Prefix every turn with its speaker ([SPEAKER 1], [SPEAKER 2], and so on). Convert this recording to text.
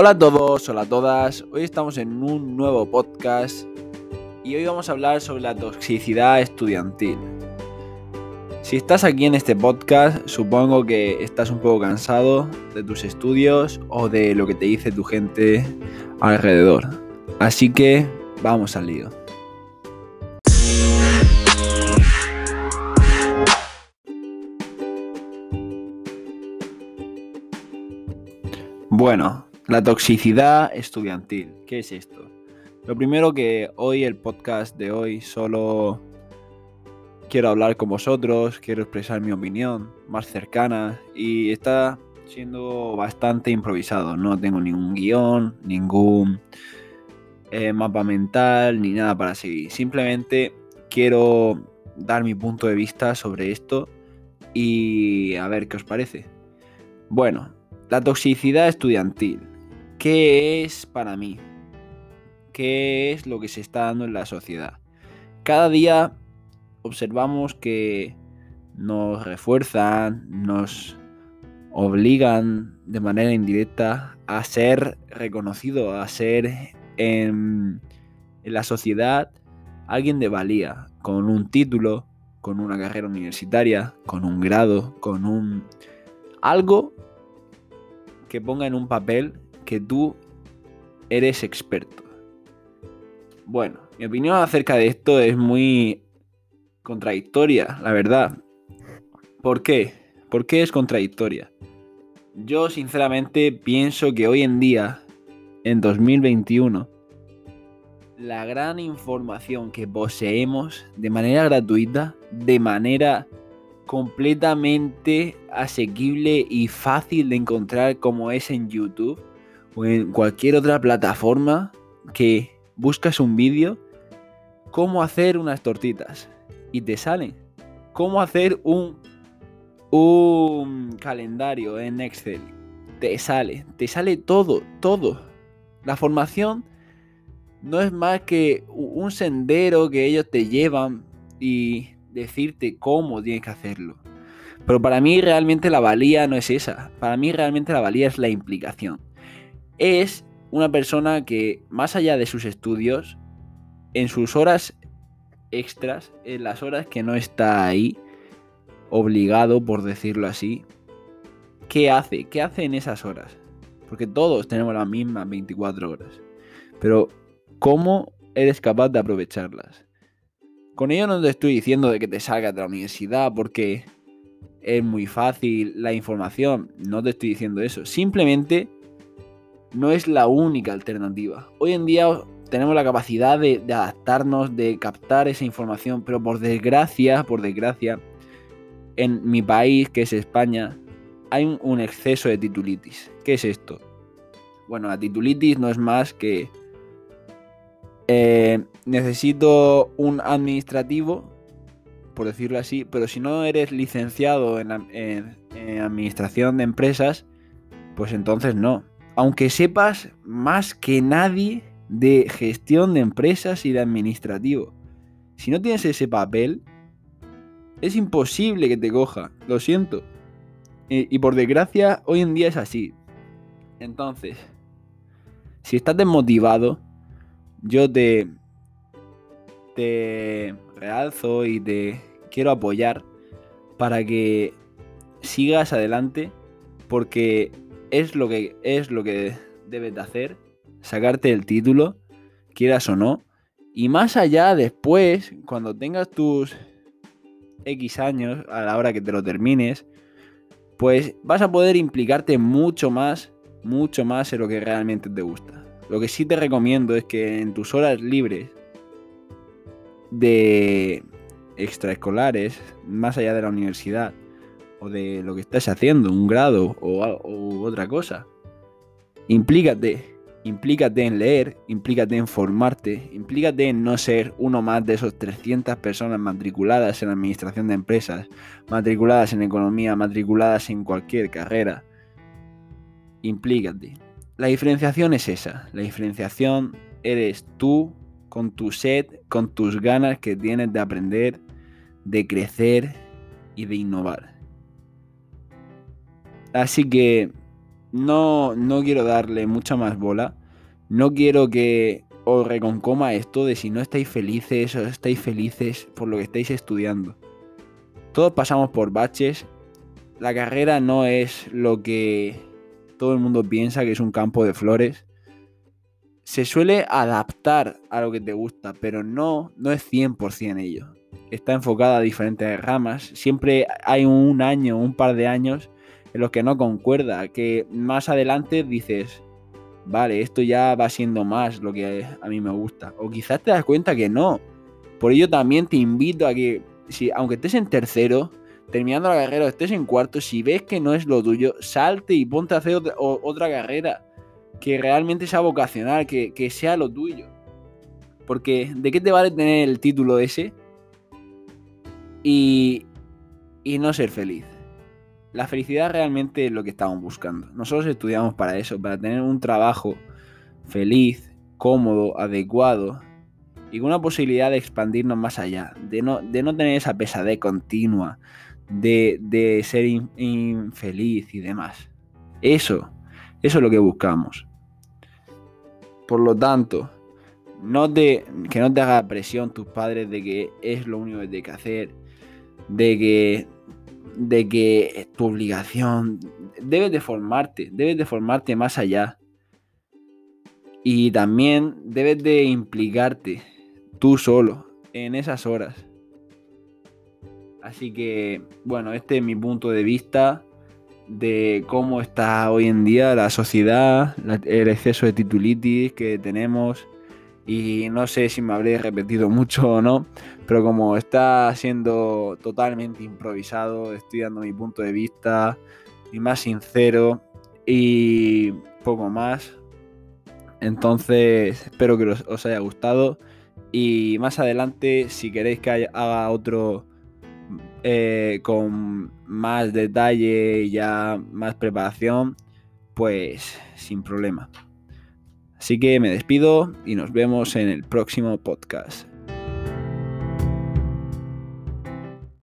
[SPEAKER 1] Hola a todos, hola a todas. Hoy estamos en un nuevo podcast y hoy vamos a hablar sobre la toxicidad estudiantil. Si estás aquí en este podcast, supongo que estás un poco cansado de tus estudios o de lo que te dice tu gente alrededor. Así que vamos al lío. Bueno, la toxicidad estudiantil. ¿Qué es esto? Lo primero que hoy, el podcast de hoy, solo quiero hablar con vosotros, quiero expresar mi opinión más cercana y está siendo bastante improvisado. No tengo ningún guion, ningún eh, mapa mental, ni nada para seguir. Simplemente quiero dar mi punto de vista sobre esto y a ver qué os parece. Bueno, la toxicidad estudiantil. ¿Qué es para mí? ¿Qué es lo que se está dando en la sociedad? Cada día observamos que nos refuerzan, nos obligan de manera indirecta a ser reconocido, a ser en, la sociedad alguien de valía, con un título, con una carrera universitaria, con un grado, con un algo que ponga en un papel que tú eres experto. Bueno, mi opinión acerca de esto es muy contradictoria, la verdad. ¿Por qué? ¿Por qué es contradictoria? Yo sinceramente pienso que hoy en día, en 2021, la gran información que poseemos de manera gratuita, de manera completamente asequible y fácil de encontrar como es en YouTube o en cualquier otra plataforma que buscas un vídeo, cómo hacer unas tortitas y te salen. Cómo hacer un, un calendario en Excel. Te sale, te sale todo, todo. La formación no es más que un sendero que ellos te llevan y decirte cómo tienes que hacerlo. Pero para mí realmente la valía no es esa. Para mí realmente la valía es la implicación. Es una persona que, más allá de sus estudios, en sus horas extras, en las horas que no está ahí, obligado, por decirlo así, ¿qué hace? ¿Qué hace en esas horas? Porque todos tenemos las mismas 24 horas. Pero, ¿cómo eres capaz de aprovecharlas? Con ello no te estoy diciendo de que te salgas de la universidad porque es muy fácil la información. No te estoy diciendo eso. Simplemente no es la única alternativa. Hoy en día tenemos la capacidad de, adaptarnos, de captar esa información, pero por desgracia, por desgracia, en mi país, que es España, hay un, exceso de titulitis. ¿Qué es esto? Bueno, la titulitis no es más que eh, necesito un administrativo, por decirlo así, pero si no eres licenciado en, en, en, administración de empresas, pues entonces no. Aunque sepas más que nadie de gestión de empresas y de administrativo. Si no tienes ese papel, es imposible que te coja. Lo siento. Y, por desgracia, hoy en día es así. Entonces, si estás desmotivado, yo te, te realzo y te quiero apoyar para que sigas adelante porque es lo que es lo que debes de hacer, sacarte el título, quieras o no, y más allá después, cuando tengas tus X años, a la hora que te lo termines, pues vas a poder implicarte mucho más, mucho más en lo que realmente te gusta. Lo que sí te recomiendo es que en tus horas libres de extraescolares, más allá de la universidad, o de lo que estás haciendo, un grado o, otra cosa, implícate, implícate en leer, implícate en formarte, implícate en no ser uno más de esos 300 personas matriculadas en administración de empresas, matriculadas en economía, matriculadas en cualquier carrera. Implícate. La diferenciación es esa. La diferenciación eres tú con tu sed, con tus ganas que tienes de aprender, de crecer y de innovar. Así que no, no quiero darle mucha más bola. No quiero que os reconcoma esto de si no estáis felices o estáis felices por lo que estáis estudiando. Todos pasamos por baches. La carrera no es lo que todo el mundo piensa que es un campo de flores. Se suele adaptar a lo que te gusta, pero no, no es 100% ello. Está enfocada a diferentes ramas. Siempre hay un año, un par de años en los que no concuerda, que más adelante dices, vale, esto ya va siendo más lo que a mí me gusta. O quizás te das cuenta que no. Por ello también te invito a que, si, aunque estés en tercero, terminando la carrera o estés en cuarto, si ves que no es lo tuyo, salte y ponte a hacer otra, carrera que realmente sea vocacional, que, que sea lo tuyo. Porque ¿de qué te vale tener el título ese y, y no ser feliz? La felicidad realmente es lo que estamos buscando. Nosotros estudiamos para eso, para tener un trabajo feliz, cómodo, adecuado y con una posibilidad de expandirnos más allá, de no, de no tener esa pesadez continua, de, ser infeliz y demás. Eso, eso es lo que buscamos. Por lo tanto, no te, que no te haga presión tus padres de que es lo único que tienes que hacer, de que de que es tu obligación, debes de formarte, debes de formarte más allá. Y también debes de implicarte tú solo en esas horas. Así que, bueno, este es mi punto de vista de cómo está hoy en día la sociedad, el exceso de titulitis que tenemos y no sé si me habré repetido mucho o no, pero como está siendo totalmente improvisado, estoy dando mi punto de vista y más sincero y poco más. Entonces espero que os haya gustado y más adelante si queréis que haga otro eh, con más detalle y ya más preparación, pues sin problema. Así que me despido y nos vemos en el próximo podcast.